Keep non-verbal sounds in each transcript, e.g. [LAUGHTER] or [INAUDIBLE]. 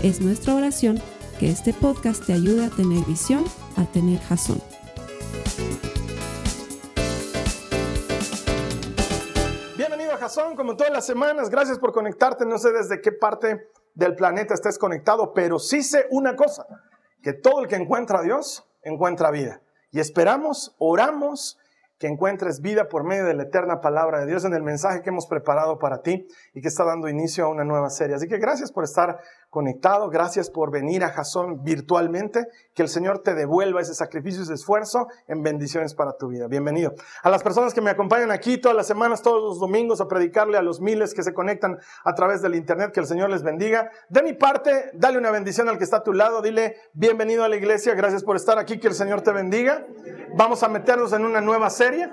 Es nuestra oración que este podcast te ayude a tener visión, a tener jazón. Bienvenido a Jazón, como todas las semanas. Gracias por conectarte. No sé desde qué parte del planeta estés conectado, pero sí sé una cosa, que todo el que encuentra a Dios encuentra vida. Y esperamos, oramos que encuentres vida por medio de la eterna palabra de Dios en el mensaje que hemos preparado para ti y que está dando inicio a una nueva serie. Así que gracias por estar conectado, gracias por venir a Jason virtualmente, que el Señor te devuelva ese sacrificio, ese esfuerzo en bendiciones para tu vida. Bienvenido. A las personas que me acompañan aquí todas las semanas, todos los domingos a predicarle a los miles que se conectan a través del Internet, que el Señor les bendiga. De mi parte, dale una bendición al que está a tu lado, dile bienvenido a la iglesia, gracias por estar aquí, que el Señor te bendiga. Vamos a meternos en una nueva serie.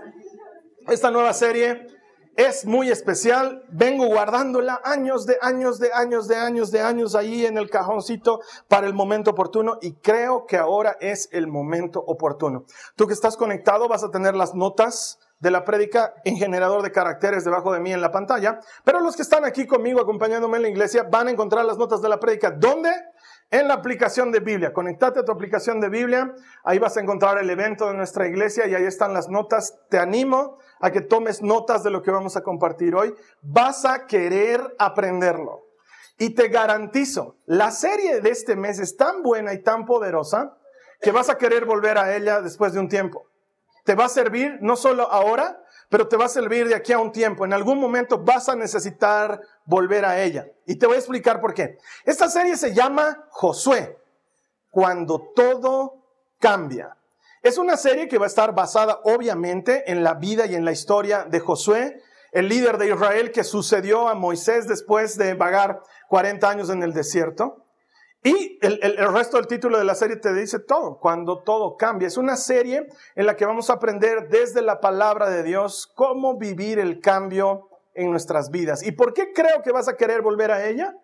Esta nueva serie es muy especial. Vengo guardándola años de años de años de años de años ahí en el cajoncito para el momento oportuno y creo que ahora es el momento oportuno. Tú que estás conectado vas a tener las notas de la prédica en generador de caracteres debajo de mí en la pantalla, pero los que están aquí conmigo acompañándome en la iglesia van a encontrar las notas de la prédica. ¿Dónde? En la aplicación de Biblia. Conectate a tu aplicación de Biblia. Ahí vas a encontrar el evento de nuestra iglesia y ahí están las notas. Te animo a que tomes notas de lo que vamos a compartir hoy. Vas a querer aprenderlo. Y te garantizo, la serie de este mes es tan buena y tan poderosa que vas a querer volver a ella después de un tiempo. Te va a servir no solo ahora, pero te va a servir de aquí a un tiempo. En algún momento vas a necesitar volver a ella. Y te voy a explicar por qué. Esta serie se llama Josué, cuando todo cambia. Es una serie que va a estar basada obviamente en la vida y en la historia de Josué, el líder de Israel que sucedió a Moisés después de vagar 40 años en el desierto. Y el, resto del título de la serie te dice todo, cuando todo cambia. Es una serie en la que vamos a aprender desde la palabra de Dios cómo vivir el cambio en nuestras vidas. ¿Y por qué creo que vas a querer volver a ella?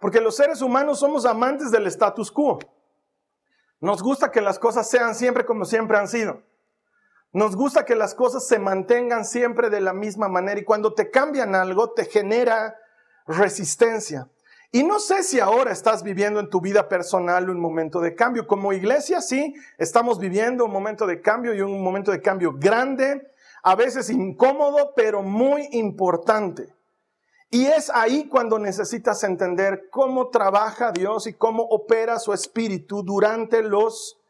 Porque los seres humanos somos amantes del status quo. Nos gusta que las cosas sean siempre como siempre han sido. Nos gusta que las cosas se mantengan siempre de la misma manera y cuando te cambian algo te genera resistencia. Y no sé si ahora estás viviendo en tu vida personal un momento de cambio. Como iglesia, sí, estamos viviendo un momento de cambio y un momento de cambio grande, a veces incómodo, pero muy importante. Y es ahí cuando necesitas entender cómo trabaja Dios y cómo opera su espíritu durante los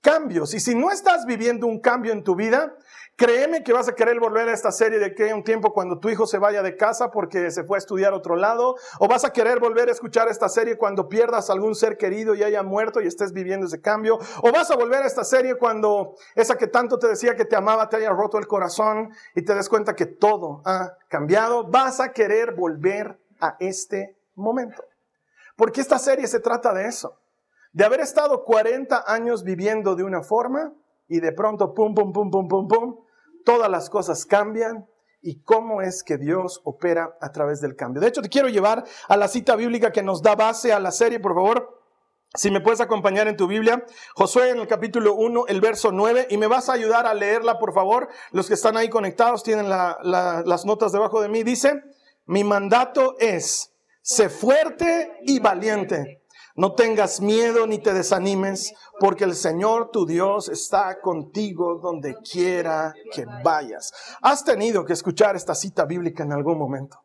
cambios. Y si no estás viviendo un cambio en tu vida, Créeme que vas a querer volver a esta serie de que un tiempo cuando tu hijo se vaya de casa porque se fue a estudiar otro lado, o vas a querer volver a escuchar esta serie cuando pierdas algún ser querido y haya muerto y estés viviendo ese cambio, o vas a volver a esta serie cuando esa que tanto te decía que te amaba te haya roto el corazón y te des cuenta que todo ha cambiado, vas a querer volver a este momento. Porque esta serie se trata de eso, de haber estado 40 años viviendo de una forma y de pronto, pum, pum, pum, pum, pum, pum, todas las cosas cambian y cómo es que Dios opera a través del cambio. De hecho, te quiero llevar a la cita bíblica que nos da base a la serie, por favor. Si me puedes acompañar en tu Biblia, Josué en el capítulo 1, el verso 9, y me vas a ayudar a leerla, por favor. Los que están ahí conectados tienen las notas debajo de mí. Dice, mi mandato es, sé fuerte y valiente. No tengas miedo ni te desanimes, porque el Señor tu Dios está contigo donde quiera que vayas. Has tenido que escuchar esta cita bíblica en algún momento.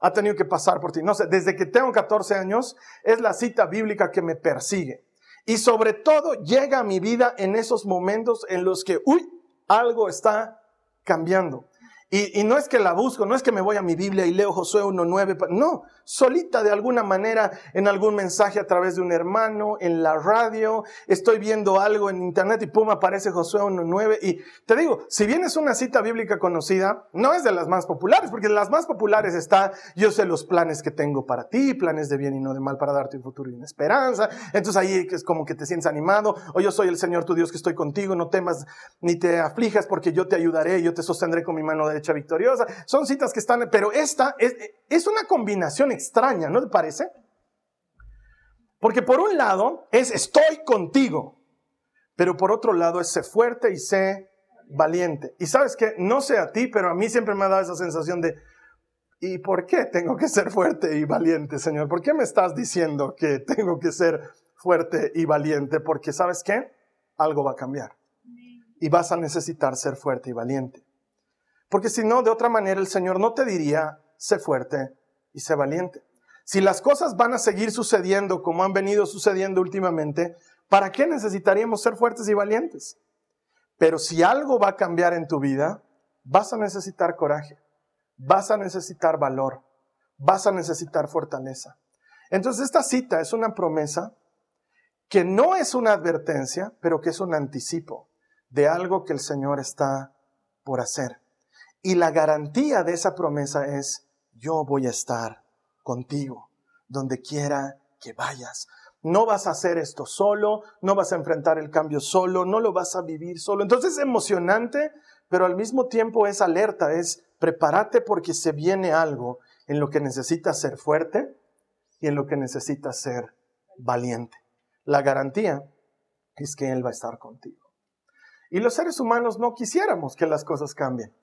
Ha tenido que pasar por ti. No sé, desde que tengo 14 años es la cita bíblica que me persigue. Y sobre todo llega a mi vida en esos momentos en los que, uy, algo está cambiando. Y, no es que la busco, no es que me voy a mi Biblia y leo Josué 1.9, no, solita de alguna manera en algún mensaje a través de un hermano, en la radio, estoy viendo algo en internet y pum, aparece Josué 1.9 y te digo, si bien es una cita bíblica conocida, no es de las más populares, porque de las más populares está, yo sé los planes que tengo para ti, planes de bien y no de mal para darte un futuro y una esperanza, entonces ahí es como que te sientes animado, o yo soy el Señor tu Dios que estoy contigo, no temas ni te aflijas porque yo te ayudaré, yo te sostendré con mi mano derecha victoriosa. Son citas que están, pero esta es, es una combinación extraña, ¿no te parece? Porque por un lado es estoy contigo, pero por otro lado es sé fuerte y sé valiente. Y sabes que no sé a ti, pero a mí siempre me ha dado esa sensación de, ¿y por qué tengo que ser fuerte y valiente, Señor? ¿Por qué me estás diciendo que tengo que ser fuerte y valiente? Porque sabes qué? Algo va a cambiar. Y vas a necesitar ser fuerte y valiente. Porque si no, de otra manera el Señor no te diría, sé fuerte y sé valiente. Si las cosas van a seguir sucediendo como han venido sucediendo últimamente, ¿para qué necesitaríamos ser fuertes y valientes? Pero si algo va a cambiar en tu vida, vas a necesitar coraje, vas a necesitar valor, vas a necesitar fortaleza. Entonces esta cita es una promesa que no es una advertencia, pero que es un anticipo de algo que el Señor está por hacer. Y la garantía de esa promesa es, yo voy a estar contigo, donde quiera que vayas. No vas a hacer esto solo, no vas a enfrentar el cambio solo, no lo vas a vivir solo. Entonces es emocionante, pero al mismo tiempo es alerta, es prepárate porque se viene algo en lo que necesitas ser fuerte y en lo que necesitas ser valiente. La garantía es que Él va a estar contigo. Y los seres humanos no quisiéramos que las cosas cambien.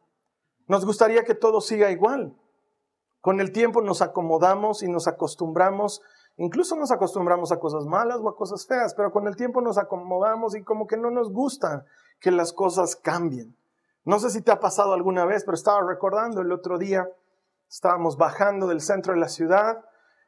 Nos gustaría que todo siga igual. Con el tiempo nos acomodamos y nos acostumbramos, incluso nos acostumbramos a cosas malas o a cosas feas, pero con el tiempo nos acomodamos y como que no nos gusta que las cosas cambien. No sé si te ha pasado alguna vez, pero estaba recordando el otro día, estábamos bajando del centro de la ciudad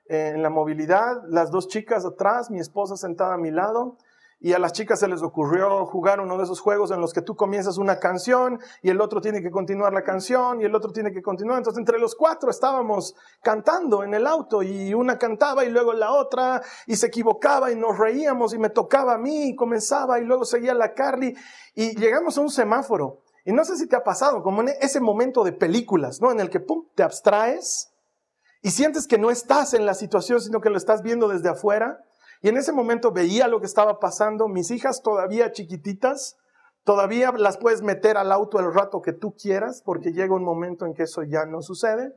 eh, en la movilidad, las dos chicas atrás, mi esposa sentada a mi lado, y a las chicas se les ocurrió jugar uno de esos juegos en los que tú comienzas una canción y el otro tiene que continuar la canción y el otro tiene que continuar. Entonces entre los cuatro estábamos cantando en el auto y una cantaba y luego la otra y se equivocaba y nos reíamos y me tocaba a mí y comenzaba y luego seguía la Carly y llegamos a un semáforo. Y no sé si te ha pasado, como en ese momento de películas, ¿no? En el que, pum, te abstraes y sientes que no estás en la situación, sino que lo estás viendo desde afuera y en ese momento veía lo que estaba pasando, mis hijas todavía chiquititas, todavía las puedes meter al auto el rato que tú quieras, porque llega un momento en que eso ya no sucede.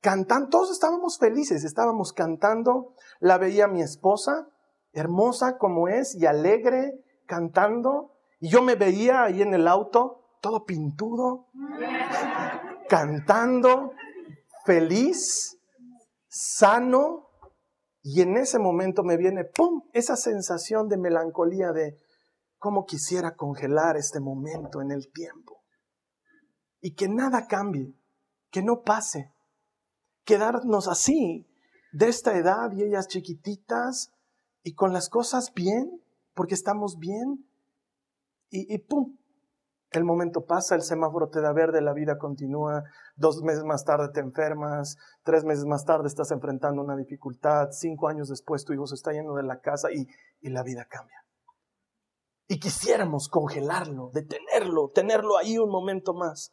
Cantan, todos estábamos felices, estábamos cantando, la veía mi esposa, hermosa como es y alegre, cantando, y yo me veía ahí en el auto, todo pintudo, cantando, feliz, sano, y en ese momento me viene, ¡pum!, esa sensación de melancolía de cómo quisiera congelar este momento en el tiempo. Y que nada cambie, que no pase. Quedarnos así, de esta edad y ellas chiquititas y con las cosas bien, porque estamos bien. Y, y ¡pum! El momento pasa, el semáforo te da verde, la vida continúa, dos meses más tarde te enfermas, tres meses más tarde estás enfrentando una dificultad, cinco años después tu hijo se está yendo de la casa y, y la vida cambia. Y quisiéramos congelarlo, detenerlo, tenerlo ahí un momento más.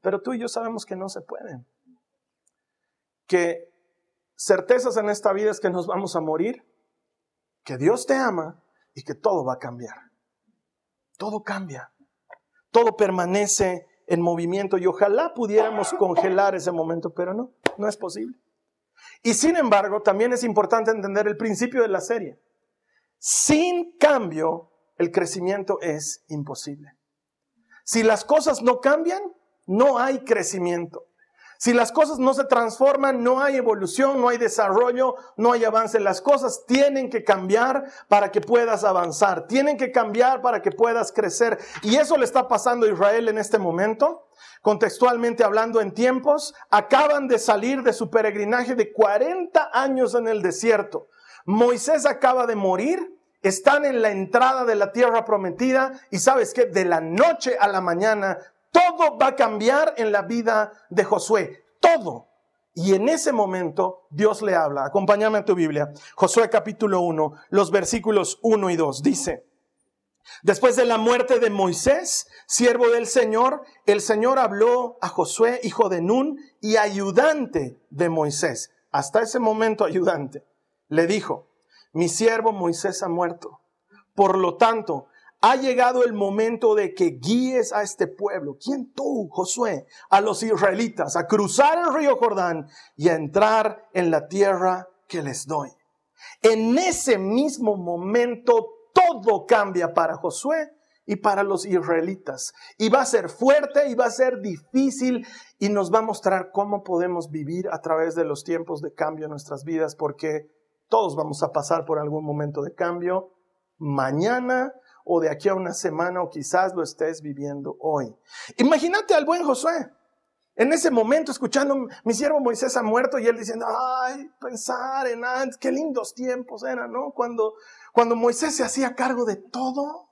Pero tú y yo sabemos que no se puede. Que certezas en esta vida es que nos vamos a morir, que Dios te ama y que todo va a cambiar. Todo cambia todo permanece en movimiento y ojalá pudiéramos congelar ese momento, pero no, no es posible. Y sin embargo, también es importante entender el principio de la serie. Sin cambio, el crecimiento es imposible. Si las cosas no cambian, no hay crecimiento. Si las cosas no se transforman, no hay evolución, no hay desarrollo, no hay avance. Las cosas tienen que cambiar para que puedas avanzar, tienen que cambiar para que puedas crecer. Y eso le está pasando a Israel en este momento. Contextualmente hablando en tiempos, acaban de salir de su peregrinaje de 40 años en el desierto. Moisés acaba de morir, están en la entrada de la tierra prometida y sabes que de la noche a la mañana Todo va a cambiar en la vida de Josué. Todo. Y en ese momento Dios le habla. Acompáñame a tu Biblia. Josué capítulo 1, los versículos 1 y 2. Dice, después de la muerte de Moisés, siervo del Señor, el Señor habló a Josué, hijo de Nun, y ayudante de Moisés. Hasta ese momento ayudante. Le dijo, mi siervo Moisés ha muerto. Por lo tanto, ha llegado el momento de que guíes a este pueblo. ¿Quién tú, Josué? A los israelitas a cruzar el río Jordán y a entrar en la tierra que les doy. En ese mismo momento todo cambia para Josué y para los israelitas. Y va a ser fuerte y va a ser difícil y nos va a mostrar cómo podemos vivir a través de los tiempos de cambio en nuestras vidas porque todos vamos a pasar por algún momento de cambio. Mañana o de aquí a una semana o quizás lo estés viviendo hoy. Imagínate al buen Josué. En ese momento, escuchando, mi siervo Moisés ha muerto y él diciendo, ay, pensar en antes, qué lindos tiempos eran, ¿no? Cuando, cuando Moisés se hacía cargo de todo.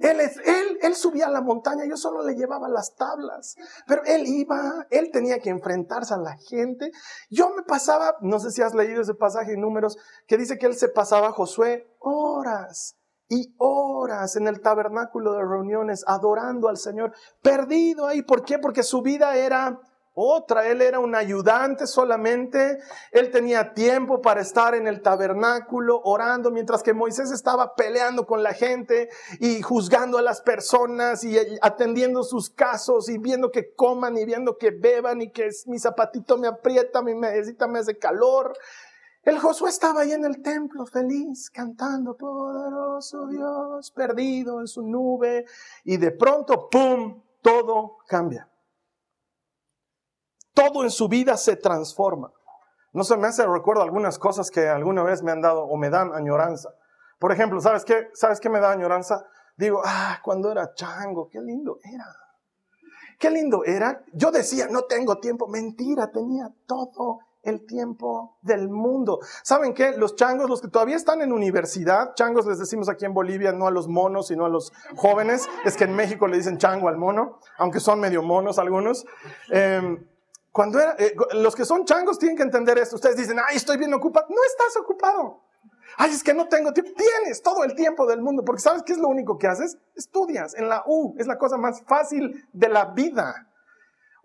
Él, él, él subía a la montaña, yo solo le llevaba las tablas, pero él iba, él tenía que enfrentarse a la gente. Yo me pasaba, no sé si has leído ese pasaje en números, que dice que él se pasaba, Josué, horas y horas en el tabernáculo de reuniones adorando al Señor, perdido ahí. ¿Por qué? Porque su vida era otra. Él era un ayudante solamente. Él tenía tiempo para estar en el tabernáculo orando, mientras que Moisés estaba peleando con la gente y juzgando a las personas y atendiendo sus casos y viendo que coman y viendo que beban y que mi zapatito me aprieta, mi medicita me hace calor. El Josué estaba ahí en el templo feliz, cantando, poderoso Dios, perdido en su nube, y de pronto, ¡pum!, todo cambia. Todo en su vida se transforma. No se me hace recuerdo algunas cosas que alguna vez me han dado o me dan añoranza. Por ejemplo, ¿sabes qué? ¿Sabes qué me da añoranza? Digo, ah, cuando era chango, qué lindo era. Qué lindo era. Yo decía, no tengo tiempo. Mentira, tenía todo el tiempo del mundo. ¿Saben qué? Los changos, los que todavía están en universidad, changos les decimos aquí en Bolivia, no a los monos, sino a los jóvenes, es que en México le dicen chango al mono, aunque son medio monos algunos. Em, cuando era, eh, los que son changos tienen que entender esto. Ustedes dicen, ay, estoy bien ocupado. No estás ocupado. Ay, es que no tengo tiempo. Tienes todo el tiempo del mundo, porque ¿sabes qué es lo único que haces? Estudias en la U. Es la cosa más fácil de la vida.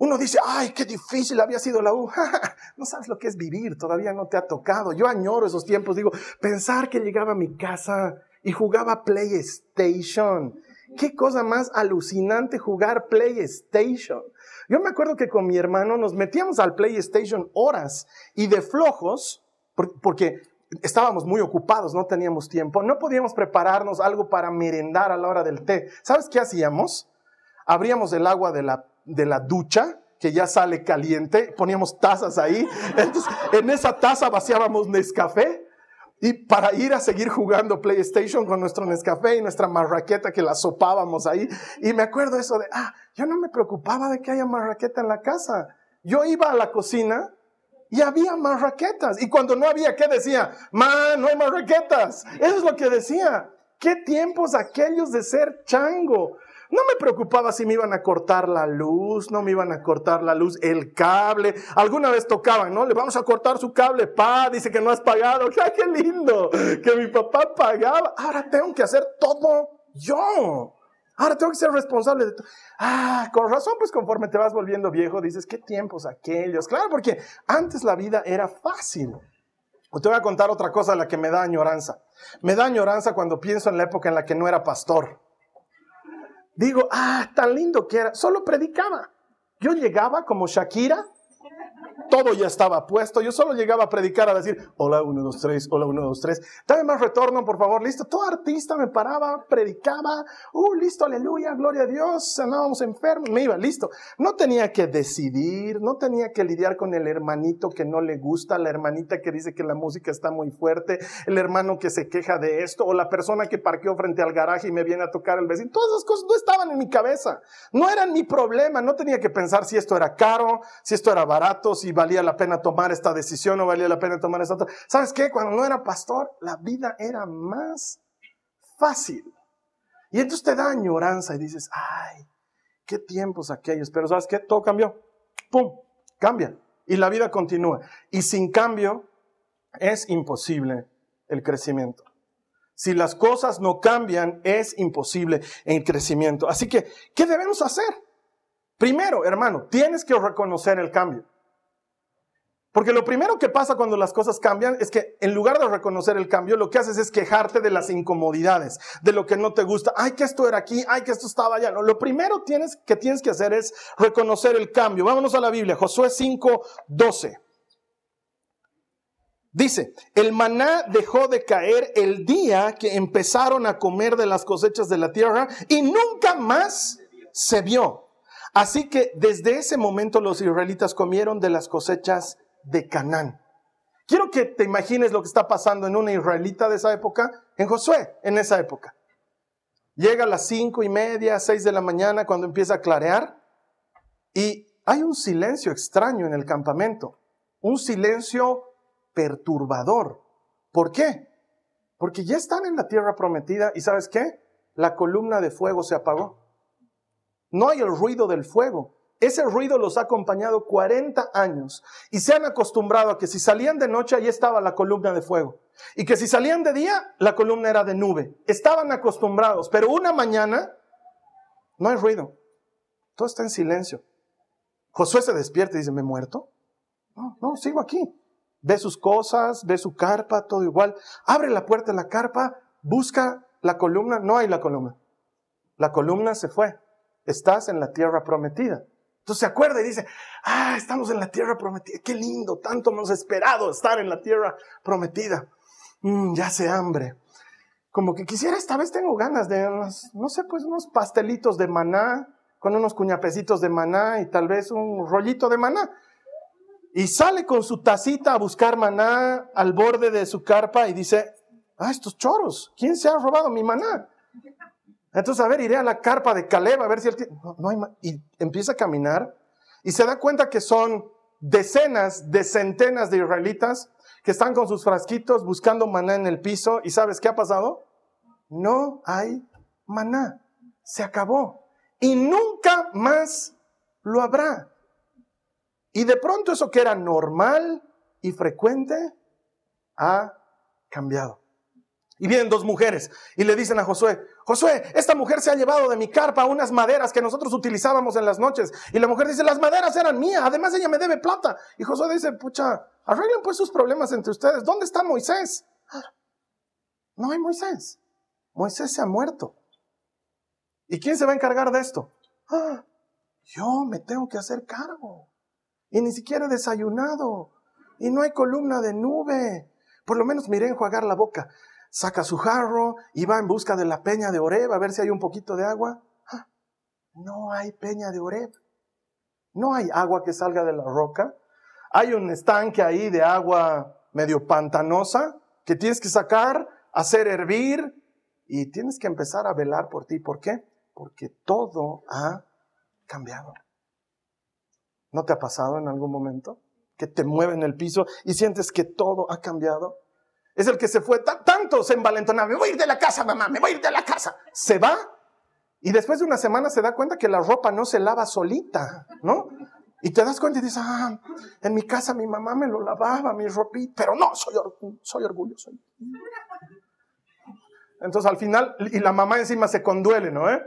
Uno dice, ay, qué difícil había sido la U. [LAUGHS] no sabes lo que es vivir, todavía no te ha tocado. Yo añoro esos tiempos, digo, pensar que llegaba a mi casa y jugaba PlayStation. Qué cosa más alucinante jugar PlayStation. Yo me acuerdo que con mi hermano nos metíamos al PlayStation horas y de flojos, porque estábamos muy ocupados, no teníamos tiempo, no podíamos prepararnos algo para merendar a la hora del té. ¿Sabes qué hacíamos? Abríamos el agua de la de la ducha, que ya sale caliente, poníamos tazas ahí, entonces en esa taza vaciábamos Nescafé y para ir a seguir jugando PlayStation con nuestro Nescafé y nuestra marraqueta que la sopábamos ahí. Y me acuerdo eso de, ah, yo no me preocupaba de que haya marraqueta en la casa. Yo iba a la cocina y había marraquetas. Y cuando no había, ¿qué decía? Ma, no hay marraquetas. Eso es lo que decía. ¿Qué tiempos aquellos de ser chango? No me preocupaba si me iban a cortar la luz, no me iban a cortar la luz, el cable. Alguna vez tocaban, ¿no? Le vamos a cortar su cable, pa, dice que no has pagado. [LAUGHS] ¡Ay, qué lindo! Que mi papá pagaba. Ahora tengo que hacer todo yo. Ahora tengo que ser responsable de todo. Ah, con razón, pues conforme te vas volviendo viejo, dices, qué tiempos aquellos. Claro, porque antes la vida era fácil. Te voy a contar otra cosa la que me da añoranza. Me da añoranza cuando pienso en la época en la que no era pastor digo, ah, tan lindo que era, solo predicaba. Yo llegaba como Shakira todo ya estaba puesto. Yo solo llegaba a predicar a decir, hola, uno, dos, tres, hola, uno, dos, tres. Dame más retorno, por favor. Listo. Todo artista me paraba, predicaba. Uh, listo, aleluya, gloria a Dios. Sanábamos enfermos. Me iba, listo. No tenía que decidir, no tenía que lidiar con el hermanito que no le gusta, la hermanita que dice que la música está muy fuerte, el hermano que se queja de esto, o la persona que parqueó frente al garaje y me viene a tocar el vecino. Todas esas cosas no estaban en mi cabeza. No eran mi problema. No tenía que pensar si esto era caro, si esto era barato, si valía la pena tomar esta decisión o valía la pena tomar esta otra. ¿Sabes qué? Cuando no era pastor, la vida era más fácil. Y entonces te da añoranza y dices, ay, Qué tiempos aquellos, pero ¿sabes qué? Todo cambió. ¡Pum! Cambia. Y la vida continúa. Y sin cambio es imposible el crecimiento. Si las cosas no cambian, es imposible el crecimiento. Así que, ¿qué debemos hacer? Primero, hermano, tienes que reconocer el cambio. Porque lo primero que pasa cuando las cosas cambian es que en lugar de reconocer el cambio, lo que haces es quejarte de las incomodidades, de lo que no te gusta. Ay, que esto era aquí, ay, que esto estaba allá. lo primero que tienes que hacer es reconocer el cambio. Vámonos a la Biblia, Josué 5, 12. Dice, el maná dejó de caer el día que empezaron a comer de las cosechas de la tierra y nunca más se vio. Así que desde ese momento los israelitas comieron de las cosechas de Canaán. Quiero que te imagines lo que está pasando en una israelita de esa época, en Josué, en esa época. Llega a las cinco y media, seis de la mañana, cuando empieza a clarear, y hay un silencio extraño en el campamento, un silencio perturbador. ¿Por qué? Porque ya están en la tierra prometida y ¿sabes qué? La columna de fuego se apagó. No hay el ruido del fuego. Ese ruido los ha acompañado 40 años y se han acostumbrado a que si salían de noche ahí estaba la columna de fuego y que si salían de día la columna era de nube. Estaban acostumbrados, pero una mañana no hay ruido. Todo está en silencio. Josué se despierta y dice, ¿me he muerto? No, no, sigo aquí. Ve sus cosas, ve su carpa, todo igual. Abre la puerta de la carpa, busca la columna, no hay la columna. La columna se fue. Estás en la tierra prometida. Entonces se acuerda y dice, ah, estamos en la tierra prometida, qué lindo, tanto hemos esperado estar en la tierra prometida. Mm, ya se hambre. Como que quisiera, esta vez tengo ganas de unos, no sé, pues unos pastelitos de maná, con unos cuñapecitos de maná y tal vez un rollito de maná. Y sale con su tacita a buscar maná al borde de su carpa y dice, ah, estos choros, ¿quién se ha robado mi maná? Entonces, a ver, iré a la carpa de Caleb a ver si él. No, hay Y empieza a caminar y se da cuenta que son decenas de centenas de israelitas que están con sus frasquitos buscando maná en el piso. ¿Y sabes qué ha pasado? No hay maná. Se acabó. Y nunca más lo habrá. Y de pronto eso que era normal y frecuente ha cambiado. Y vienen dos mujeres y le dicen a Josué, Josué, esta mujer se ha llevado de mi carpa unas maderas que nosotros utilizábamos en las noches. Y la mujer dice, las maderas eran mías, además ella me debe plata. Y Josué dice, pucha, arreglen pues sus problemas entre ustedes. ¿Dónde está Moisés? No hay Moisés. Moisés se ha muerto. ¿Y quién se va a encargar de esto? Ah, yo me tengo que hacer cargo. Y ni siquiera he desayunado. Y no hay columna de nube. Por lo menos miré enjuagar la boca saca su jarro y va en busca de la peña de Oreb a ver si hay un poquito de agua. Ah, no hay peña de Oreb. No hay agua que salga de la roca. Hay un estanque ahí de agua medio pantanosa que tienes que sacar, hacer hervir y tienes que empezar a velar por ti. ¿Por qué? Porque todo ha cambiado. ¿No te ha pasado en algún momento? Que te mueve en el piso y sientes que todo ha cambiado. Es el que se fue tanto, se envalentonaba. Me voy a ir de la casa, mamá, me voy a ir de la casa. Se va y después de una semana se da cuenta que la ropa no se lava solita, ¿no? Y te das cuenta y dices, ah, en mi casa mi mamá me lo lavaba, mi ropita, pero no, soy, soy orgulloso. Entonces al final, y la mamá encima se conduele, ¿no? ¿Eh?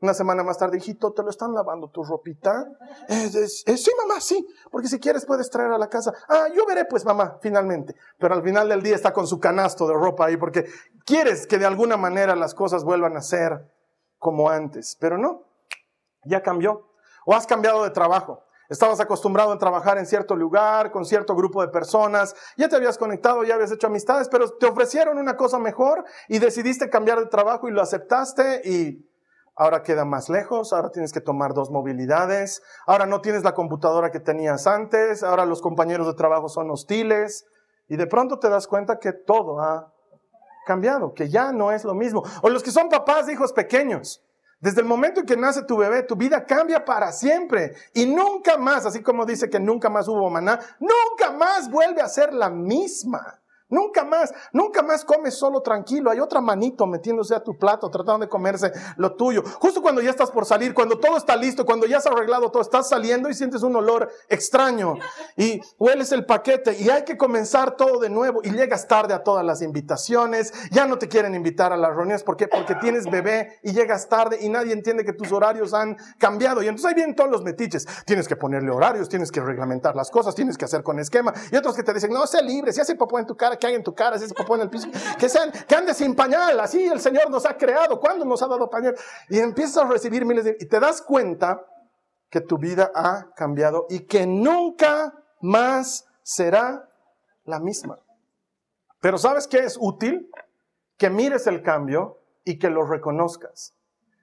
Una semana más tarde, hijito, ¿te lo están lavando tu ropita? sí, mamá, sí, porque si quieres puedes traer a la casa. Ah, yo veré pues, mamá, finalmente. Pero al final del día está con su canasto de ropa ahí porque quieres que de alguna manera las cosas vuelvan a ser como antes. Pero no, ya cambió. O has cambiado de trabajo. Estabas acostumbrado a trabajar en cierto lugar, con cierto grupo de personas, ya te habías conectado, ya habías hecho amistades, pero te ofrecieron una cosa mejor y decidiste cambiar de trabajo y lo aceptaste y ahora queda más lejos, ahora tienes que tomar dos movilidades, ahora no tienes la computadora que tenías antes, ahora los compañeros de trabajo son hostiles y de pronto te das cuenta que todo ha cambiado, que ya no es lo mismo. O los que son papás de hijos pequeños. Desde el momento en que nace tu bebé, tu vida cambia para siempre y nunca más, así como dice que nunca más hubo maná, nunca más vuelve a ser la misma. Nunca más, nunca más comes solo tranquilo. Hay otra manito metiéndose a tu plato, tratando de comerse lo tuyo. Justo cuando ya estás por salir, cuando todo está listo, cuando ya has arreglado todo, estás saliendo y sientes un olor extraño y hueles el paquete y hay que comenzar todo de nuevo y llegas tarde a todas las invitaciones. Ya no te quieren invitar a las reuniones. ¿Por qué? Porque tienes bebé y llegas tarde y nadie entiende que tus horarios han cambiado. Y entonces ahí vienen todos los metiches. Tienes que ponerle horarios, tienes que reglamentar las cosas, tienes que hacer con esquema. Y otros que te dicen, no, sea libre, si hace popó en tu cara, que hay en tu cara, hace popó en el piso, que, sean, que ande sin pañal, así el Señor nos ha creado, ¿cuándo nos ha dado pañal? Y empiezas a recibir miles de... Y te das cuenta que tu vida ha cambiado y que nunca más será la misma. Pero ¿sabes qué es útil? Que mires el cambio y que lo reconozcas.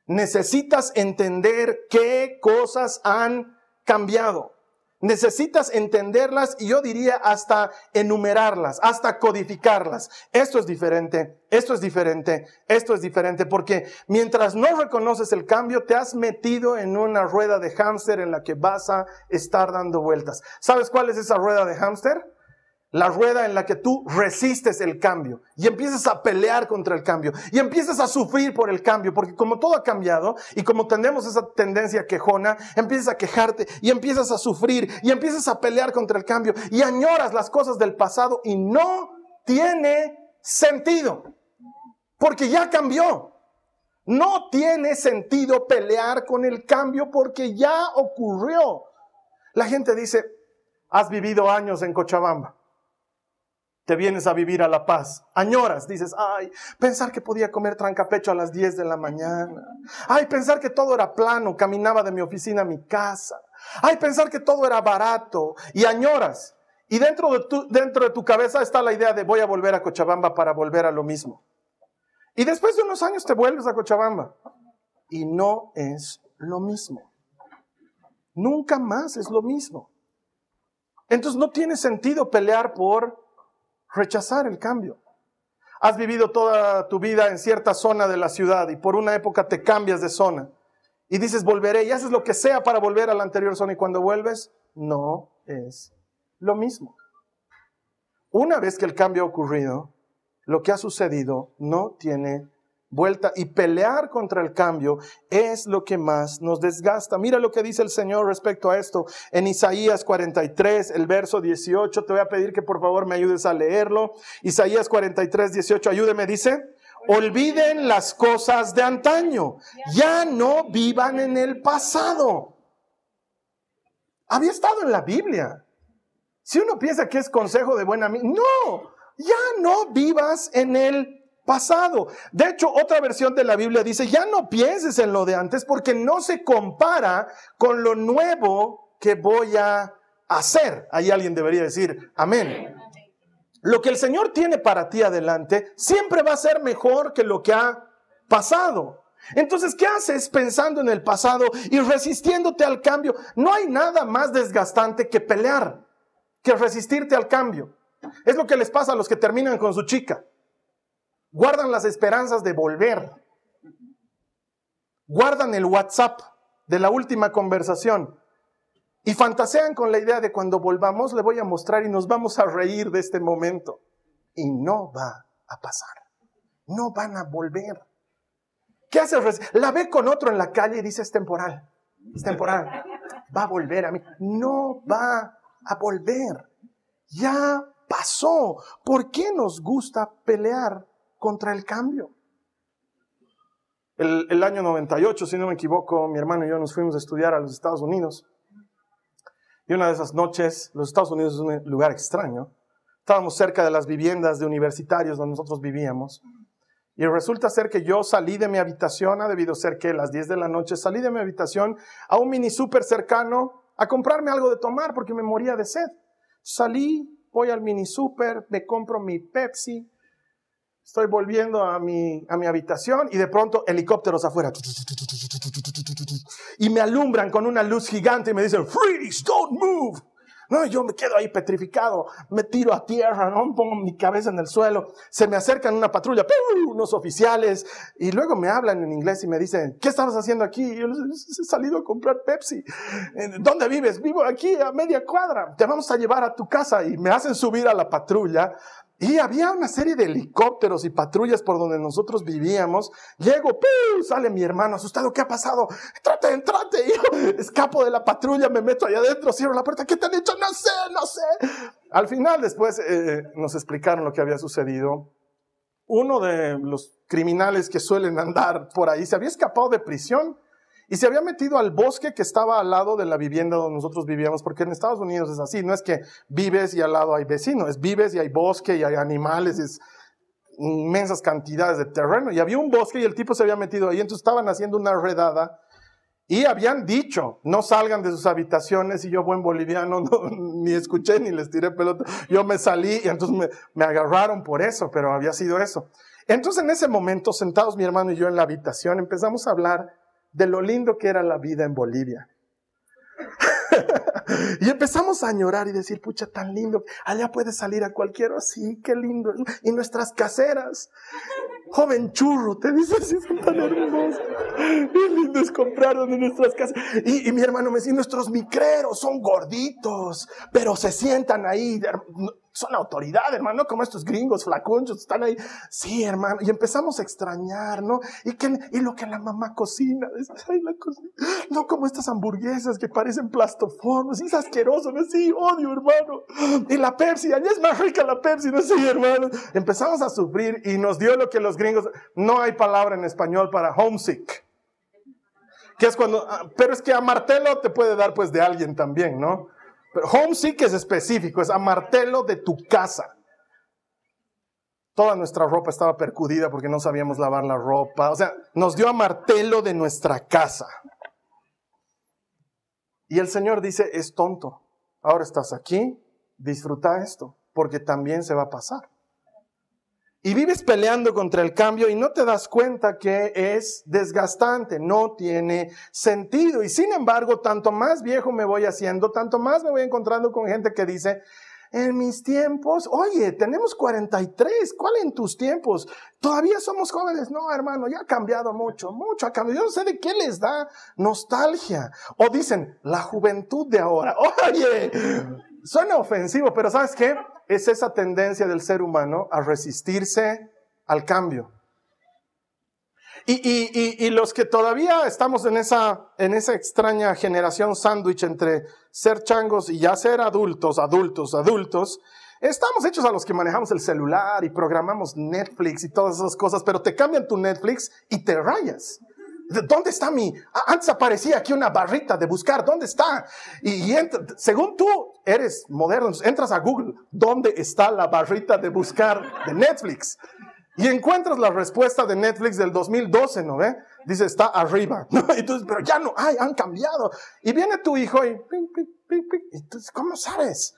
Necesitas entender qué cosas han cambiado. Necesitas entenderlas y yo diría hasta enumerarlas, hasta codificarlas. Esto es diferente, esto es diferente, esto es diferente, porque mientras no reconoces el cambio, te has metido en una rueda de hámster en la que vas a estar dando vueltas. ¿Sabes cuál es esa rueda de hámster? La rueda en la que tú resistes el cambio y empiezas a pelear contra el cambio y empiezas a sufrir por el cambio, porque como todo ha cambiado y como tenemos esa tendencia quejona, empiezas a quejarte y empiezas a sufrir y empiezas a pelear contra el cambio y añoras las cosas del pasado y no tiene sentido, porque ya cambió. No tiene sentido pelear con el cambio porque ya ocurrió. La gente dice, has vivido años en Cochabamba te vienes a vivir a La Paz. Añoras, dices, ay, pensar que podía comer trancapecho a las 10 de la mañana. Ay, pensar que todo era plano, caminaba de mi oficina a mi casa. Ay, pensar que todo era barato. Y añoras. Y dentro de, tu, dentro de tu cabeza está la idea de voy a volver a Cochabamba para volver a lo mismo. Y después de unos años te vuelves a Cochabamba. Y no es lo mismo. Nunca más es lo mismo. Entonces no tiene sentido pelear por rechazar el cambio. Has vivido toda tu vida en cierta zona de la ciudad y por una época te cambias de zona y dices volveré y haces lo que sea para volver a la anterior zona y cuando vuelves no es lo mismo. Una vez que el cambio ha ocurrido, lo que ha sucedido no tiene vuelta y pelear contra el cambio es lo que más nos desgasta. Mira lo que dice el Señor respecto a esto en Isaías 43, el verso 18. Te voy a pedir que por favor me ayudes a leerlo. Isaías 43, 18, ayúdeme, dice. Olviden las cosas de antaño. Ya no vivan en el pasado. Había estado en la Biblia. Si uno piensa que es consejo de buena amiga, no, ya no vivas en el pasado. De hecho, otra versión de la Biblia dice, ya no pienses en lo de antes porque no se compara con lo nuevo que voy a hacer. Ahí alguien debería decir, amén. Lo que el Señor tiene para ti adelante siempre va a ser mejor que lo que ha pasado. Entonces, ¿qué haces pensando en el pasado y resistiéndote al cambio? No hay nada más desgastante que pelear, que resistirte al cambio. Es lo que les pasa a los que terminan con su chica guardan las esperanzas de volver, guardan el WhatsApp de la última conversación y fantasean con la idea de cuando volvamos le voy a mostrar y nos vamos a reír de este momento. Y no va a pasar. No van a volver. ¿Qué hace? La ve con otro en la calle y dice es temporal. Es temporal. Va a volver a mí. No va a volver. Ya pasó. ¿Por qué nos gusta pelear contra el cambio. El, año 98, si no me equivoco, mi hermano y yo nos fuimos a estudiar a los Estados Unidos. Y una de esas noches, los Estados Unidos es un lugar extraño. Estábamos cerca de las viviendas de universitarios donde nosotros vivíamos. Y resulta ser que yo salí de mi habitación, ha debido ser que las 10 de la noche, salí de mi habitación a un mini súper cercano a comprarme algo de tomar porque me moría de sed. Salí, voy al mini súper, me compro mi Pepsi, Estoy volviendo a mi, a mi habitación y de pronto helicópteros afuera. Y me alumbran con una luz gigante y me dicen, freeze, don't move. No, yo me quedo ahí petrificado, me tiro a tierra, ¿no? pongo mi cabeza en el suelo, se me acercan una patrulla, unos oficiales, y luego me hablan en inglés y me dicen, ¿qué estabas haciendo aquí? Y yo he salido a comprar Pepsi. ¿Dónde vives? Vivo aquí a media cuadra, te vamos a llevar a tu casa y me hacen subir a la patrulla Y había una serie de helicópteros y patrullas por donde nosotros vivíamos. Llego, sale mi hermano asustado. ¿Qué ha pasado? Trate, entrate. Y yo escapo de la patrulla, me meto allá adentro, cierro la puerta. ¿Qué te han dicho? No sé, no sé. Al final, después eh, nos explicaron lo que había sucedido. Uno de los criminales que suelen andar por ahí se había escapado de prisión y se había metido al bosque que estaba al lado de la vivienda donde nosotros vivíamos, porque en Estados Unidos es así, no es que vives y al lado hay vecinos, es vives y hay bosque y hay animales, es inmensas cantidades de terreno. Y había un bosque y el tipo se había metido ahí, entonces estaban haciendo una redada y habían dicho, no salgan de sus habitaciones y yo buen boliviano [LAUGHS] ni escuché ni les tiré pelota, yo me salí y entonces me, me agarraron por eso, pero había sido eso. Entonces en ese momento, sentados mi hermano y yo en la habitación, empezamos a hablar de lo lindo que era la vida en Bolivia. [LAUGHS] y empezamos a añorar y decir, pucha, tan lindo, allá puede salir a cualquiera, sí, qué lindo. Y nuestras caseras, joven churro, te dice, sí, son tan hermosos. Qué lindo es comprar de nuestras casas. Y, y, mi hermano me dice, nuestros micreros son gorditos, pero se sientan ahí son autoridad, hermano, como estos gringos flacunchos están ahí. Sí, hermano, y empezamos a extrañar, ¿no? Y, que, y lo que la mamá cocina, ay, la cocina. no como estas hamburguesas que parecen plastoformos, es asqueroso, ¿no? Sí, odio, hermano. Y la Pepsi, allá es más rica la Pepsi, ¿no? Sí, hermano. Empezamos a sufrir y nos dio lo que los gringos, no hay palabra en español para homesick. Que es cuando, ah, pero es que a martelo te puede dar pues de alguien también, ¿no? Pero homesick es específico, es a martelo de tu casa. Toda nuestra ropa estaba percudida porque no sabíamos lavar la ropa. O sea, nos dio a martelo de nuestra casa. Y el Señor dice, es tonto. Ahora estás aquí, disfruta esto, porque también se va a pasar y vives peleando contra el cambio y no te das cuenta que es desgastante, no tiene sentido. Y sin embargo, tanto más viejo me voy haciendo, tanto más me voy encontrando con gente que dice, en mis tiempos, oye, tenemos 43, ¿cuál en tus tiempos? Todavía somos jóvenes. No, hermano, ya ha cambiado mucho, mucho ha cambiado. Yo no sé de qué les da nostalgia. O dicen, la juventud de ahora. [LAUGHS] Oye, suena ofensivo, pero ¿sabes qué? Es esa tendencia del ser humano a resistirse al cambio. Y, los que todavía estamos en esa, en esa extraña generación sándwich entre ser changos y ya ser adultos, adultos, adultos, estamos hechos a los que manejamos el celular y programamos Netflix y todas esas cosas, pero te cambian tu Netflix y te rayas. ¿Dónde está mi? Antes aparecía aquí una barrita de buscar, ¿dónde está? Y, según tú eres moderno, entras a Google, ¿dónde está la barrita de buscar de Netflix? Y encuentras la respuesta de Netflix del 2012, ¿no ve? Dice, está arriba. [LAUGHS] Y tú pero ya no, ay, han cambiado. Y viene tu hijo y, entonces, ¿cómo sabes?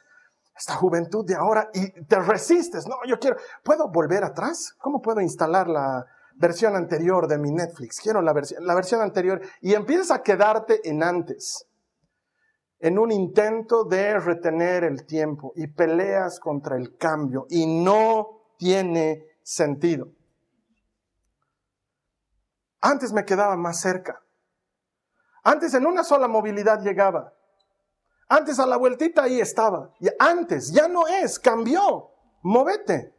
Esta juventud de ahora y te resistes. No, yo quiero, ¿puedo volver atrás? ¿Cómo puedo instalar la, versión anterior de mi Netflix, quiero la versión, la versión anterior, y empiezas a quedarte en antes, en un intento de retener el tiempo y peleas contra el cambio y no tiene sentido. Antes me quedaba más cerca. Antes en una sola movilidad llegaba. Antes a la vueltita ahí estaba. Y antes ya no es, cambió. Móvete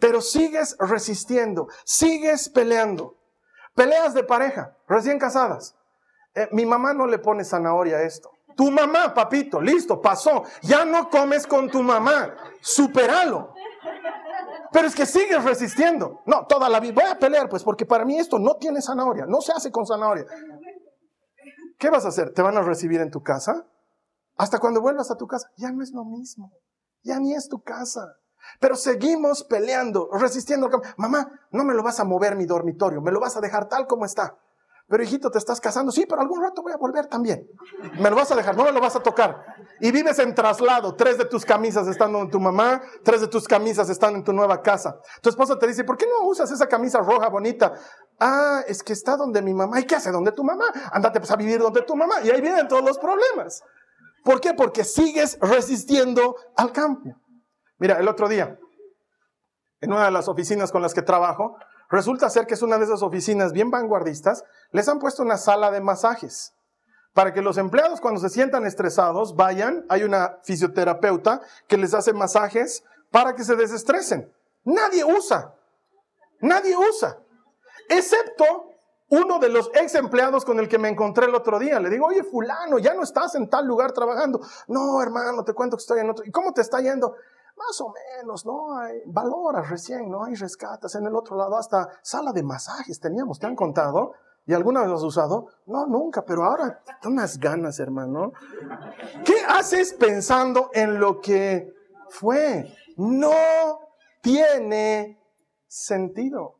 pero sigues resistiendo, sigues peleando. Peleas de pareja, recién casadas. Eh, mi mamá no le pone zanahoria a esto. Tu mamá, papito, listo, pasó. Ya no comes con tu mamá. Superalo. Pero es que sigues resistiendo. No, toda la vida. Voy a pelear, pues, porque para mí esto no tiene zanahoria. No se hace con zanahoria. ¿Qué vas a hacer? ¿Te van a recibir en tu casa? Hasta cuando vuelvas a tu casa, ya no es lo mismo. Ya ni es tu casa. Pero seguimos peleando, resistiendo. Mamá, no me lo vas a mover mi dormitorio, me lo vas a dejar tal como está. Pero hijito, te estás casando. Sí, pero algún rato voy a volver también. Me lo vas a dejar, no me lo vas a tocar. Y vives en traslado. Tres de tus camisas están en tu mamá, tres de tus camisas están en tu nueva casa. Tu esposa te dice, ¿por qué no usas esa camisa roja bonita? Ah, es que está donde mi mamá. ¿Y qué hace donde tu mamá? Ándate pues a vivir donde tu mamá. Y ahí vienen todos los problemas. ¿Por qué? Porque sigues resistiendo al cambio. Mira, el otro día, en una de las oficinas con las que trabajo, resulta ser que es una de esas oficinas bien vanguardistas, les han puesto una sala de masajes. Para que los empleados cuando se sientan estresados vayan, hay una fisioterapeuta que les hace masajes para que se desestresen. Nadie usa. Nadie usa. Excepto uno de los ex empleados con el que me encontré el otro día. Le digo, oye, fulano, ya no estás en tal lugar trabajando. No, hermano, te cuento que estoy en otro. ¿Y cómo te está yendo? Más o menos, ¿no? Hay, valoras recién, ¿no? Hay rescatas en el otro lado, hasta sala de masajes teníamos, ¿te han contado? ¿Y alguna vez lo has usado? No, nunca, pero ahora unas ganas, hermano. ¿Qué haces pensando en lo que fue? No tiene sentido.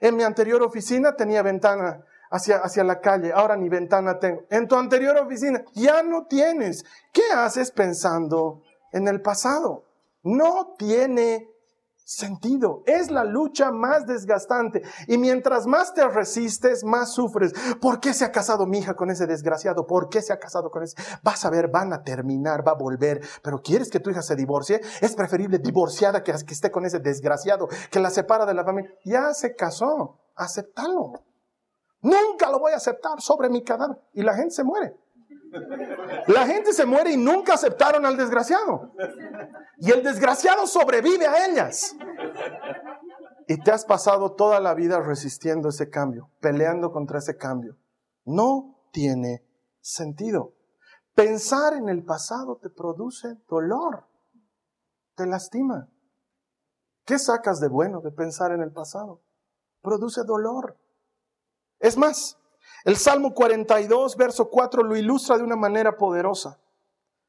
En mi anterior oficina tenía ventana hacia, hacia la calle, ahora ni ventana tengo. En tu anterior oficina ya no tienes. ¿Qué haces pensando en el pasado? No tiene sentido. Es la lucha más desgastante. Y mientras más te resistes, más sufres. ¿Por qué se ha casado mi hija con ese desgraciado? ¿Por qué se ha casado con ese? Vas a ver, van a terminar, va a volver. Pero ¿quieres que tu hija se divorcie? Es preferible divorciada que, esté con ese desgraciado, que la separa de la familia. Ya se casó. Aceptalo. Nunca lo voy a aceptar sobre mi cadáver. Y la gente se muere. La gente se muere y nunca aceptaron al desgraciado. Y el desgraciado sobrevive a ellas. Y te has pasado toda la vida resistiendo ese cambio, peleando contra ese cambio. No tiene sentido. Pensar en el pasado te produce dolor, te lastima. ¿Qué sacas de bueno de pensar en el pasado? Produce dolor. Es más, el Salmo 42, verso 4 lo ilustra de una manera poderosa.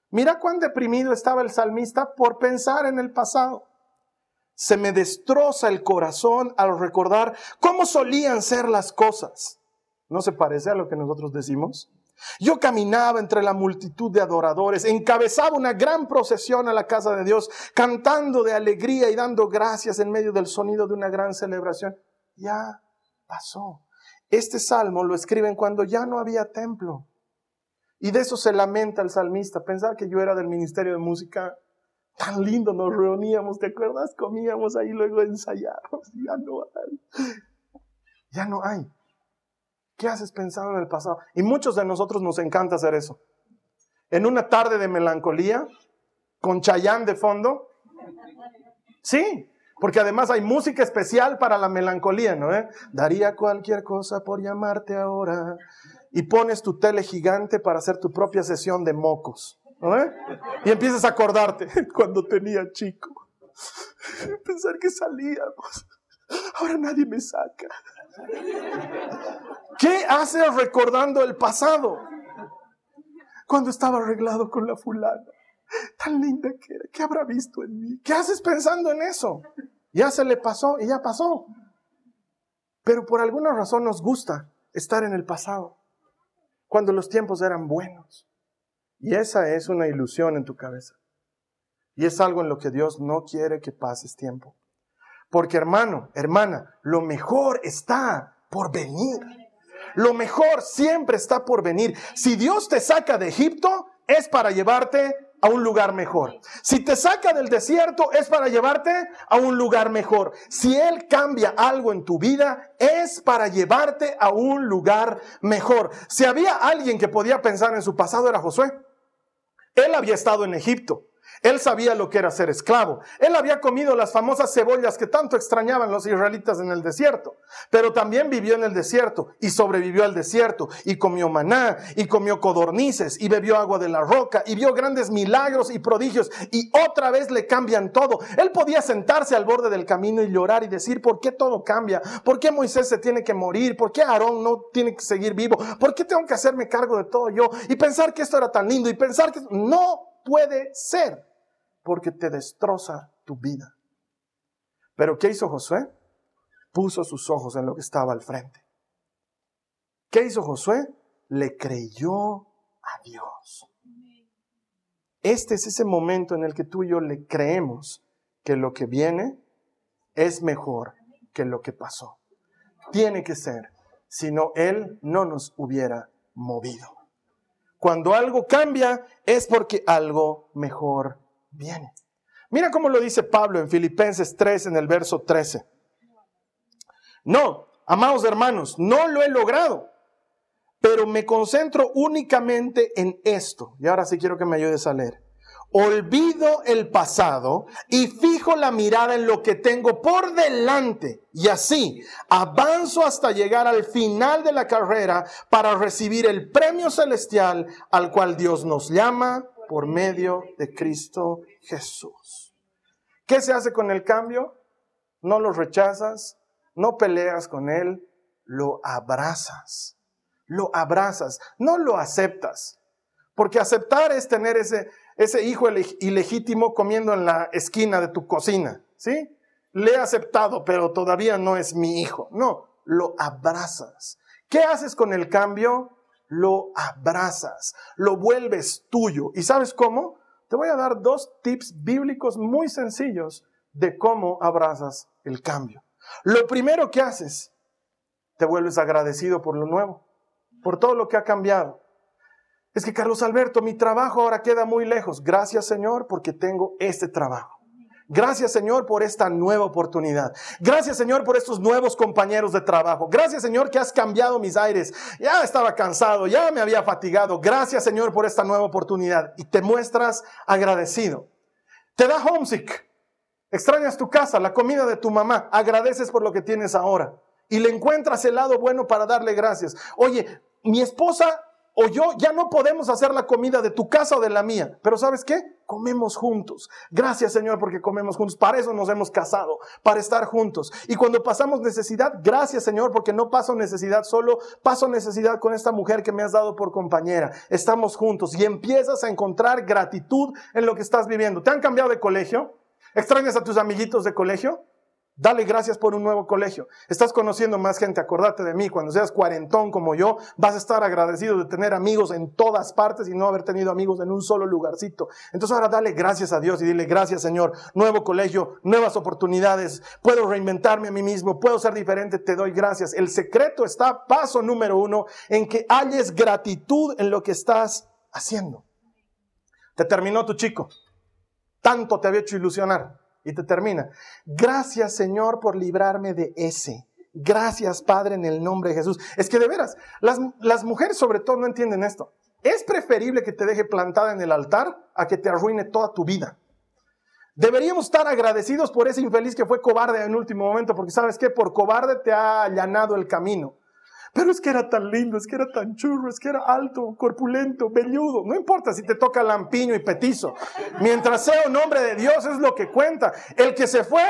Mira cuán deprimido estaba el salmista por pensar en el pasado. Se me destroza el corazón al recordar cómo solían ser las cosas. ¿No se parece a lo que nosotros decimos? Yo caminaba entre la multitud de adoradores, encabezaba una gran procesión a la casa de Dios, cantando de alegría y dando gracias en medio del sonido de una gran celebración. Ya pasó. Este salmo lo escriben cuando ya no había templo. Y de eso se lamenta el salmista. Pensar que yo era del ministerio de música, tan lindo, nos reuníamos, ¿te acuerdas? Comíamos ahí, luego ensayábamos. Ya no hay. Ya no hay. ¿Qué haces pensando en el pasado? Y muchos de nosotros nos encanta hacer eso. En una tarde de melancolía, con Chayán de fondo. Sí, porque además hay música especial para la melancolía, ¿no? Eh? Daría cualquier cosa por llamarte ahora. Y pones tu tele gigante para hacer tu propia sesión de mocos, ¿no? Eh? Y empiezas a acordarte [LAUGHS] cuando tenía chico. [LAUGHS] Pensar que salíamos. Ahora nadie me saca. [LAUGHS] ¿Qué haces recordando el pasado? Cuando estaba arreglado con la fulana. Tan linda que era. ¿Qué habrá visto en mí? ¿Qué haces pensando en eso? Ya se le pasó y ya pasó. Pero por alguna razón nos gusta estar en el pasado, cuando los tiempos eran buenos. Y esa es una ilusión en tu cabeza. Y es algo en lo que Dios no quiere que pases tiempo. Porque hermano, hermana, lo mejor está por venir. Lo mejor siempre está por venir. Si Dios te saca de Egipto, es para llevarte a un lugar mejor. Si te saca del desierto es para llevarte a un lugar mejor. Si Él cambia algo en tu vida es para llevarte a un lugar mejor. Si había alguien que podía pensar en su pasado era Josué. Él había estado en Egipto. Él sabía lo que era ser esclavo. Él había comido las famosas cebollas que tanto extrañaban los israelitas en el desierto. Pero también vivió en el desierto y sobrevivió al desierto y comió maná y comió codornices y bebió agua de la roca y vio grandes milagros y prodigios y otra vez le cambian todo. Él podía sentarse al borde del camino y llorar y decir, ¿por qué todo cambia? ¿Por qué Moisés se tiene que morir? ¿Por qué Aarón no tiene que seguir vivo? ¿Por qué tengo que hacerme cargo de todo yo? Y pensar que esto era tan lindo y pensar que no puede ser porque te destroza tu vida. Pero ¿qué hizo Josué? Puso sus ojos en lo que estaba al frente. ¿Qué hizo Josué? Le creyó a Dios. Este es ese momento en el que tú y yo le creemos que lo que viene es mejor que lo que pasó. Tiene que ser, si no, Él no nos hubiera movido. Cuando algo cambia es porque algo mejor viene. Mira cómo lo dice Pablo en Filipenses 3 en el verso 13. No, amados hermanos, no lo he logrado, pero me concentro únicamente en esto. Y ahora sí quiero que me ayudes a leer. Olvido el pasado y fijo la mirada en lo que tengo por delante. Y así avanzo hasta llegar al final de la carrera para recibir el premio celestial al cual Dios nos llama por medio de Cristo Jesús. ¿Qué se hace con el cambio? No lo rechazas, no peleas con él, lo abrazas. Lo abrazas, no lo aceptas. Porque aceptar es tener ese, ese hijo ilegítimo comiendo en la esquina de tu cocina, ¿sí? Le he aceptado, pero todavía no es mi hijo. No, lo abrazas. ¿Qué haces con el cambio? Lo abrazas, lo vuelves tuyo. ¿Y sabes cómo? Te voy a dar dos tips bíblicos muy sencillos de cómo abrazas el cambio. Lo primero que haces, te vuelves agradecido por lo nuevo, por todo lo que ha cambiado. Es que Carlos Alberto, mi trabajo ahora queda muy lejos. Gracias Señor porque tengo este trabajo. Gracias Señor por esta nueva oportunidad. Gracias Señor por estos nuevos compañeros de trabajo. Gracias Señor que has cambiado mis aires. Ya estaba cansado, ya me había fatigado. Gracias Señor por esta nueva oportunidad. Y te muestras agradecido. Te da homesick. Extrañas tu casa, la comida de tu mamá. Agradeces por lo que tienes ahora. Y le encuentras el lado bueno para darle gracias. Oye, mi esposa o yo ya no podemos hacer la comida de tu casa o de la mía, pero ¿sabes qué? Comemos juntos. Gracias Señor porque comemos juntos. Para eso nos hemos casado, para estar juntos. Y cuando pasamos necesidad, gracias Señor porque no paso necesidad solo, paso necesidad con esta mujer que me has dado por compañera. Estamos juntos y empiezas a encontrar gratitud en lo que estás viviendo. ¿Te han cambiado de colegio? ¿Extrañas a tus amiguitos de colegio? Dale gracias por un nuevo colegio. Estás conociendo más gente, acordate de mí. Cuando seas cuarentón como yo, vas a estar agradecido de tener amigos en todas partes y no haber tenido amigos en un solo lugarcito. Entonces ahora dale gracias a Dios y dile gracias Señor. Nuevo colegio, nuevas oportunidades. Puedo reinventarme a mí mismo, puedo ser diferente, te doy gracias. El secreto está, paso número uno, en que halles gratitud en lo que estás haciendo. Te terminó tu chico. Tanto te había hecho ilusionar y te termina. Gracias Señor por librarme de ese. Gracias Padre en el nombre de Jesús. Es que de veras, las, las mujeres sobre todo no entienden esto. Es preferible que te deje plantada en el altar a que te arruine toda tu vida. Deberíamos estar agradecidos por ese infeliz que fue cobarde en último momento, porque sabes que por cobarde te ha allanado el camino. Pero es que era tan lindo, es que era tan churro, es que era alto, corpulento, velludo. No importa si te toca lampiño y petizo. Mientras sea un hombre de Dios es lo que cuenta. El que se fue,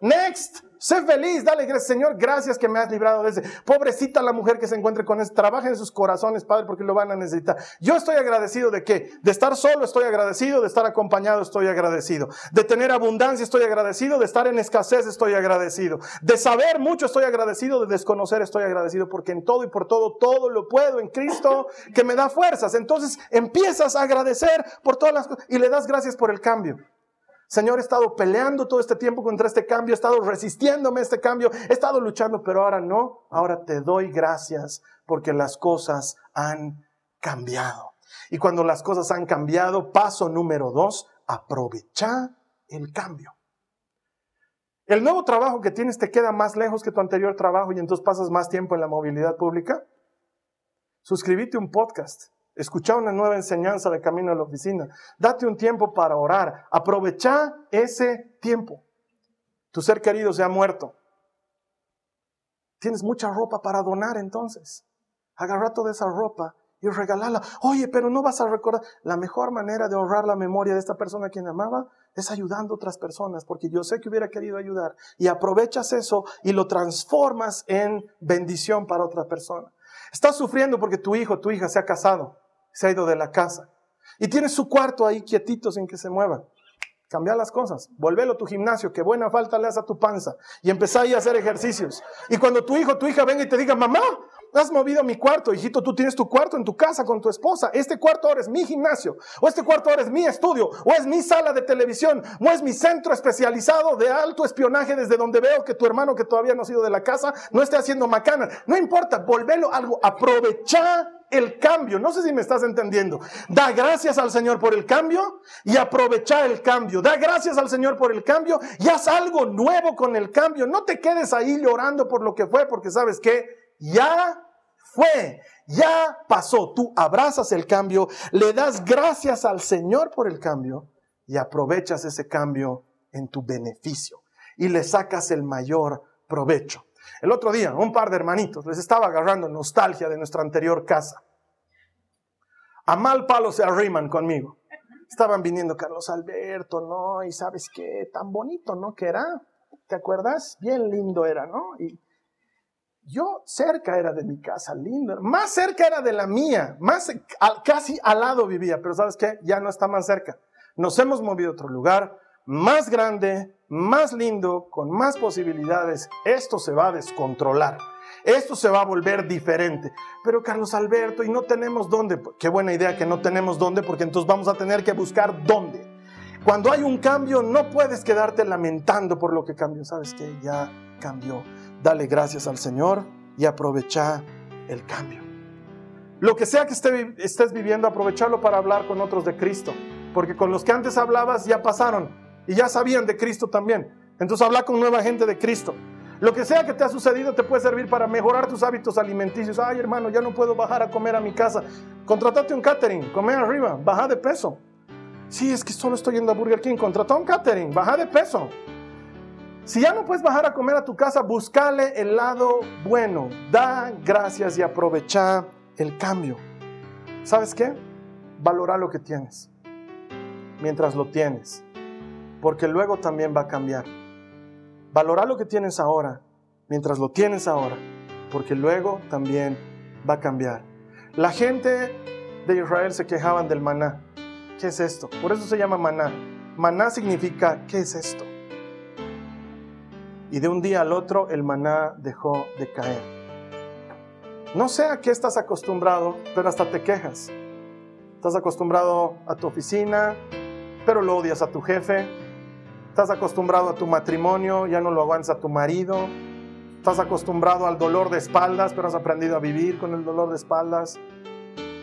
next. Sé feliz, dale gracias, Señor, gracias que me has librado de ese. Pobrecita la mujer que se encuentre con ese. Trabaja en sus corazones, Padre, porque lo van a necesitar. Yo estoy agradecido de qué? De estar solo estoy agradecido, de estar acompañado estoy agradecido. De tener abundancia estoy agradecido, de estar en escasez estoy agradecido. De saber mucho estoy agradecido, de desconocer estoy agradecido, porque en todo y por todo, todo lo puedo en Cristo que me da fuerzas. Entonces empiezas a agradecer por todas las cosas y le das gracias por el cambio. Señor, he estado peleando todo este tiempo contra este cambio, he estado resistiéndome a este cambio, he estado luchando, pero ahora no, ahora te doy gracias porque las cosas han cambiado. Y cuando las cosas han cambiado, paso número dos, aprovecha el cambio. El nuevo trabajo que tienes te queda más lejos que tu anterior trabajo y entonces pasas más tiempo en la movilidad pública. Suscríbete a un podcast. Escucha una nueva enseñanza de camino a la oficina. Date un tiempo para orar. Aprovecha ese tiempo. Tu ser querido se ha muerto. Tienes mucha ropa para donar entonces. Agarra toda esa ropa y regalarla. Oye, pero no vas a recordar. La mejor manera de honrar la memoria de esta persona a quien amaba es ayudando a otras personas, porque yo sé que hubiera querido ayudar. Y aprovechas eso y lo transformas en bendición para otra persona. Estás sufriendo porque tu hijo, tu hija se ha casado se ha ido de la casa. Y tienes su cuarto ahí quietito sin que se mueva. Cambia las cosas. Volvelo a tu gimnasio, que buena falta le hace a tu panza. Y empezá ahí a hacer ejercicios. Y cuando tu hijo, tu hija venga y te diga, mamá, has movido mi cuarto, hijito, tú tienes tu cuarto en tu casa con tu esposa. Este cuarto ahora es mi gimnasio, o este cuarto ahora es mi estudio, o es mi sala de televisión, o es mi centro especializado de alto espionaje desde donde veo que tu hermano que todavía no ha sido de la casa no esté haciendo macanas. No importa, volvelo algo, aprovecha el cambio. No sé si me estás entendiendo. Da gracias al Señor por el cambio y aprovecha el cambio. Da gracias al Señor por el cambio y haz algo nuevo con el cambio. No te quedes ahí llorando por lo que fue, porque sabes que ya fue. Ya pasó, tú abrazas el cambio, le das gracias al Señor por el cambio y aprovechas ese cambio en tu beneficio y le sacas el mayor provecho. El otro día, un par de hermanitos les estaba agarrando nostalgia de nuestra anterior casa. A mal palo se arriman conmigo. Estaban viniendo Carlos Alberto, ¿no? Y sabes qué, tan bonito, ¿no? Que era, ¿te acuerdas? Bien lindo era, ¿no? Y yo cerca era de mi casa, lindo. Más cerca era de la mía, más casi al lado vivía, pero ¿sabes qué? Ya no está más cerca. Nos hemos movido a otro lugar, más grande, más lindo, con más posibilidades. Esto se va a descontrolar. Esto se va a volver diferente. Pero Carlos Alberto, y no tenemos dónde. Qué buena idea que no tenemos dónde, porque entonces vamos a tener que buscar dónde. Cuando hay un cambio, no puedes quedarte lamentando por lo que cambió. Sabes que ya cambió. Dale gracias al Señor y aprovecha el cambio. Lo que sea que estés viviendo, aprovecharlo para hablar con otros de Cristo. Porque con los que antes hablabas ya pasaron y ya sabían de Cristo también. Entonces habla con nueva gente de Cristo. Lo que sea que te ha sucedido te puede servir para mejorar tus hábitos alimenticios. Ay, hermano, ya no puedo bajar a comer a mi casa. Contratate un catering, come arriba, baja de peso. Sí, es que solo estoy yendo a Burger King. Contrata un catering, baja de peso. Si ya no puedes bajar a comer a tu casa, buscale el lado bueno. Da gracias y aprovecha el cambio. ¿Sabes qué? Valora lo que tienes mientras lo tienes, porque luego también va a cambiar. Valora lo que tienes ahora, mientras lo tienes ahora, porque luego también va a cambiar. La gente de Israel se quejaban del maná. ¿Qué es esto? Por eso se llama maná. Maná significa, ¿qué es esto? Y de un día al otro el maná dejó de caer. No sé a qué estás acostumbrado, pero hasta te quejas. Estás acostumbrado a tu oficina, pero lo odias a tu jefe, Estás acostumbrado a tu matrimonio, ya no lo aguantas a tu marido. Estás acostumbrado al dolor de espaldas, pero has aprendido a vivir con el dolor de espaldas.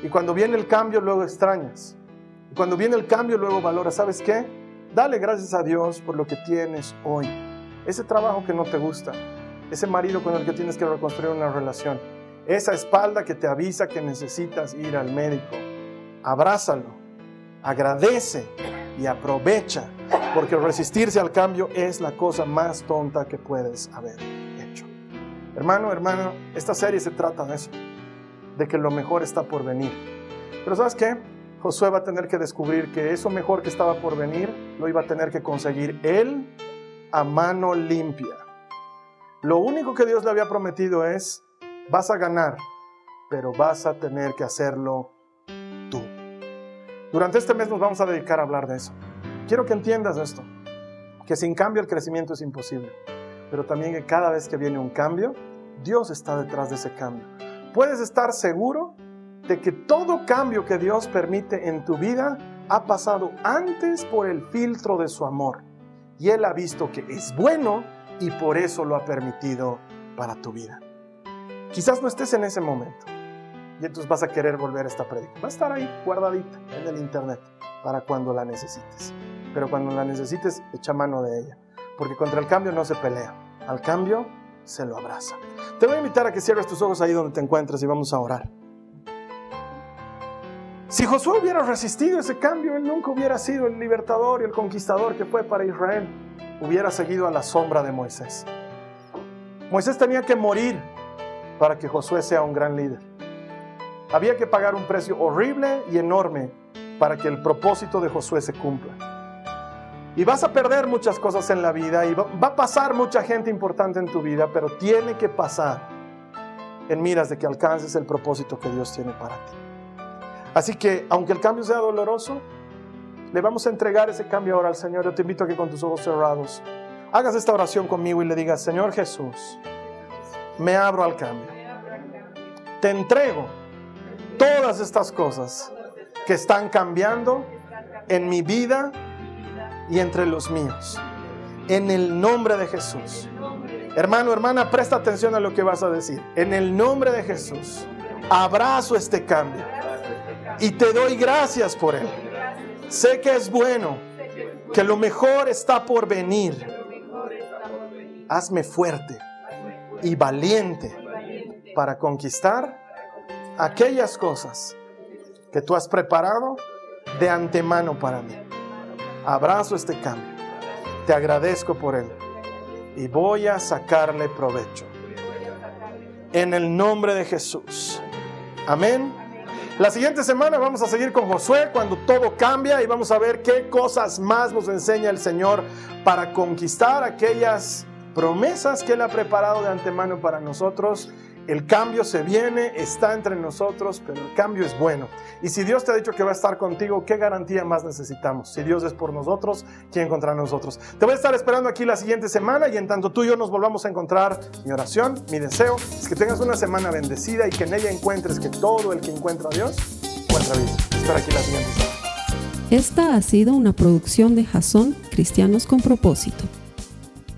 Y cuando viene el cambio, luego extrañas. Y cuando viene el cambio, luego valoras. ¿Sabes qué? Dale gracias a Dios por lo que tienes hoy. Ese trabajo que no te gusta. Ese marido con el que tienes que reconstruir una relación. Esa espalda que te avisa que necesitas ir al médico. Abrázalo. Agradece y aprovecha porque resistirse al cambio es la cosa más tonta que puedes haber hecho. Hermano, hermano, esta serie se trata de eso, de que lo mejor está por venir. Pero ¿sabes qué? Josué va a tener que descubrir que eso mejor que estaba por venir lo iba a tener que conseguir él a mano limpia. Lo único que Dios le había prometido es, vas a ganar, pero vas a tener que hacerlo tú. Durante este mes nos vamos a dedicar a hablar de eso. Quiero que entiendas esto, que sin cambio el crecimiento es imposible, pero también que cada vez que viene un cambio, Dios está detrás de ese cambio. Puedes estar seguro de que todo cambio que Dios permite en tu vida ha pasado antes por el filtro de su amor y Él ha visto que es bueno y por eso lo ha permitido para tu vida. Quizás no estés en ese momento y entonces vas a querer volver a esta prédica. Va a estar ahí guardadita en el internet para cuando la necesites pero cuando la necesites, echa mano de ella. Porque contra el cambio no se pelea, al cambio se lo abraza. Te voy a invitar a que cierres tus ojos ahí donde te encuentres y vamos a orar. Si Josué hubiera resistido ese cambio, él nunca hubiera sido el libertador y el conquistador que fue para Israel. Hubiera seguido a la sombra de Moisés. Moisés tenía que morir para que Josué sea un gran líder. Había que pagar un precio horrible y enorme para que el propósito de Josué se cumpla. Y vas a perder muchas cosas en la vida y va, a pasar mucha gente importante en tu vida, pero tiene que pasar en miras de que alcances el propósito que Dios tiene para ti. Así que, aunque el cambio sea doloroso, le vamos a entregar ese cambio ahora al Señor. Yo te invito a que con tus ojos cerrados hagas esta oración conmigo y le digas, Señor Jesús, me abro al cambio. Te entrego todas estas cosas que están cambiando en mi vida y entre los míos. En el nombre de Jesús. Hermano, hermana, presta atención a lo que vas a decir. En el nombre de Jesús, abrazo este cambio y te doy gracias por él. Sé que es bueno, que lo mejor está por venir. Hazme fuerte y valiente para conquistar aquellas cosas que tú has preparado de antemano para mí. Abrazo este cambio. Te agradezco por él y voy a sacarle provecho. En el nombre de Jesús. Amén. La siguiente semana vamos a seguir con Josué cuando todo cambia y vamos a ver qué cosas más nos enseña el Señor para conquistar aquellas promesas que Él ha preparado de antemano para nosotros. El cambio se viene, está entre nosotros, pero el cambio es bueno. Y si Dios te ha dicho que va a estar contigo, ¿qué garantía más necesitamos? Si Dios es por nosotros, ¿quién contra nosotros? Te voy a estar esperando aquí la siguiente semana y en tanto tú y yo nos volvamos a encontrar, mi oración, mi deseo es que tengas una semana bendecida y que en ella encuentres que todo el que encuentra a Dios encuentra vida. Espero aquí la siguiente semana. Esta ha sido una producción de Jason Cristianos con propósito.